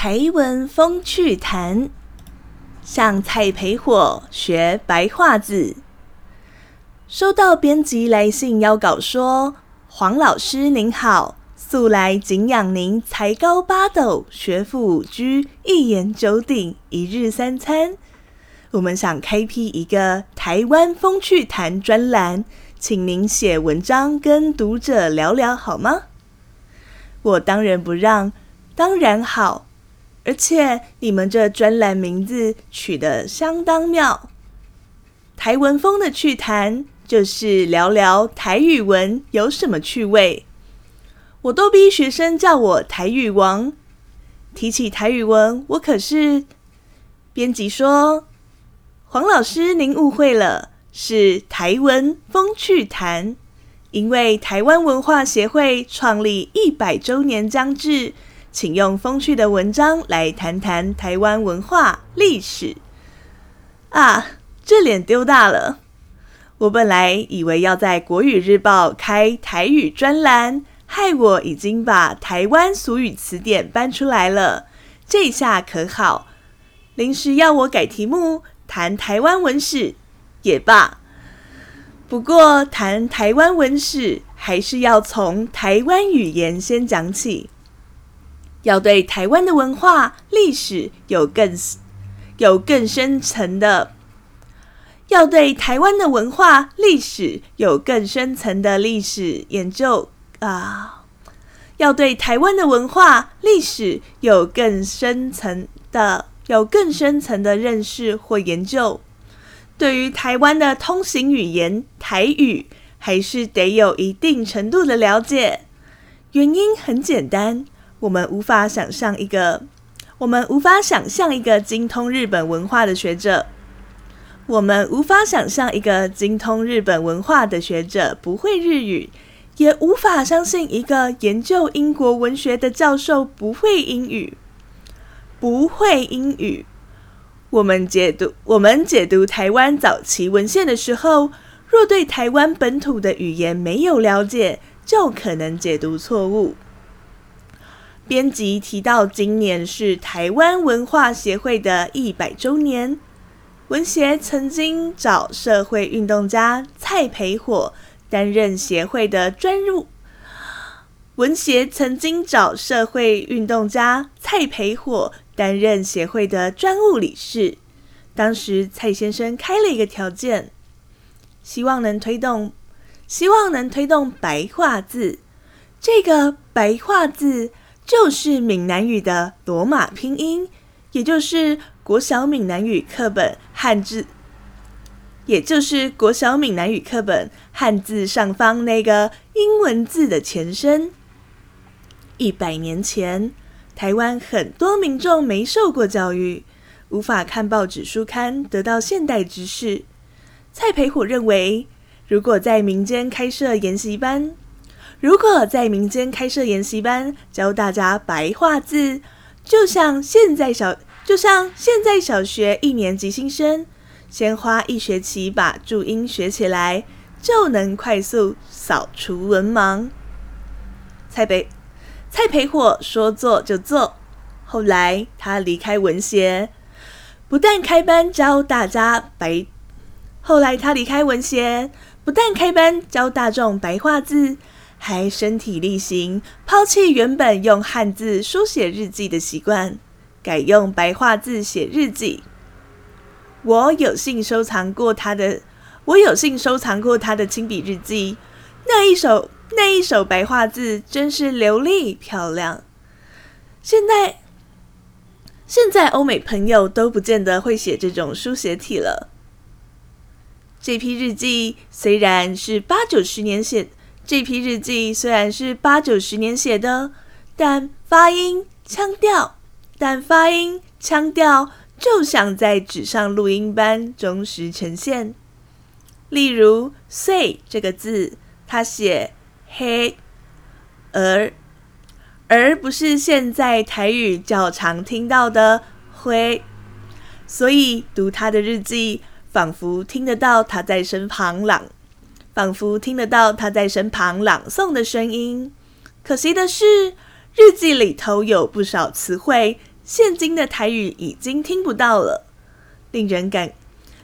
台文风趣谈，向蔡培火学白话字。收到编辑来信邀稿说：“黄老师您好，素来敬仰您才高八斗，学富五车，一言九鼎，一日三餐。我们想开辟一个台湾风趣谈专栏，请您写文章跟读者聊聊好吗？”我当仁不让，当然好。而且你们这专栏名字取得相当妙，台文风的趣谈就是聊聊台语文有什么趣味。我都逼学生叫我台语王。提起台语文，我可是……编辑说：“黄老师，您误会了，是台文风趣谈，因为台湾文化协会创立一百周年将至。”请用风趣的文章来谈谈台湾文化历史啊！这脸丢大了。我本来以为要在国语日报开台语专栏，害我已经把台湾俗语词典搬出来了。这下可好，临时要我改题目谈台湾文史也罢。不过谈台湾文史，还是要从台湾语言先讲起。要对台湾的文化历史有更有更深层的，要对台湾的文化历史有更深层的历史研究啊！要对台湾的文化历史有更深层的有更深层的认识或研究。对于台湾的通行语言台语，还是得有一定程度的了解。原因很简单。我们无法想象一个，我们无法想象一个精通日本文化的学者，我们无法想象一个精通日本文化的学者不会日语，也无法相信一个研究英国文学的教授不会英语，不会英语。我们解读我们解读台湾早期文献的时候，若对台湾本土的语言没有了解，就可能解读错误。编辑提到，今年是台湾文化协会的一百周年。文协曾经找社会运动家蔡培火担任协会的专务。文协曾经找社会运动家蔡培火担任协会的专务理事。当时蔡先生开了一个条件，希望能推动，希望能推动白话字。这个白话字。就是闽南语的罗马拼音，也就是国小闽南语课本汉字，也就是国小闽南语课本汉字上方那个英文字的前身。一百年前，台湾很多民众没受过教育，无法看报纸书刊得到现代知识。蔡培火认为，如果在民间开设研习班，如果在民间开设研习班，教大家白话字，就像现在小，就像现在小学一年级新生，先花一学期把注音学起来，就能快速扫除文盲。蔡培蔡培火说做就做，后来他离开文协，不但开班教大家白，后来他离开文协，不但开班教大众白话字。还身体力行，抛弃原本用汉字书写日记的习惯，改用白话字写日记。我有幸收藏过他的，我有幸收藏过他的亲笔日记。那一手那一手白话字真是流利漂亮。现在现在欧美朋友都不见得会写这种书写体了。这批日记虽然是八九十年写。这批日记虽然是八九十年写的，但发音、腔调，但发音、腔调就像在纸上录音般忠实呈现。例如“岁”这个字，他写“黑”，而而不是现在台语较常听到的“灰”，所以读他的日记，仿佛听得到他在身旁朗。仿佛听得到他在身旁朗诵的声音。可惜的是，日记里头有不少词汇现今的台语已经听不到了，令人感。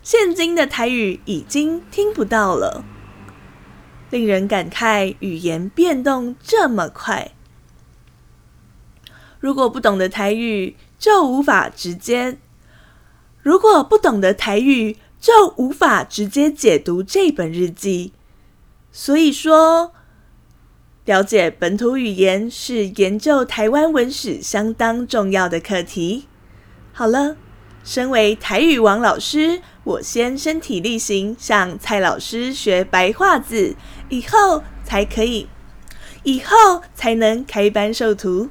现今的台语已经听不到了，令人感慨语言变动这么快。如果不懂得台语，就无法直接；如果不懂得台语，就无法直接解读这本日记。所以说，了解本土语言是研究台湾文史相当重要的课题。好了，身为台语王老师，我先身体力行向蔡老师学白话字，以后才可以，以后才能开班授徒。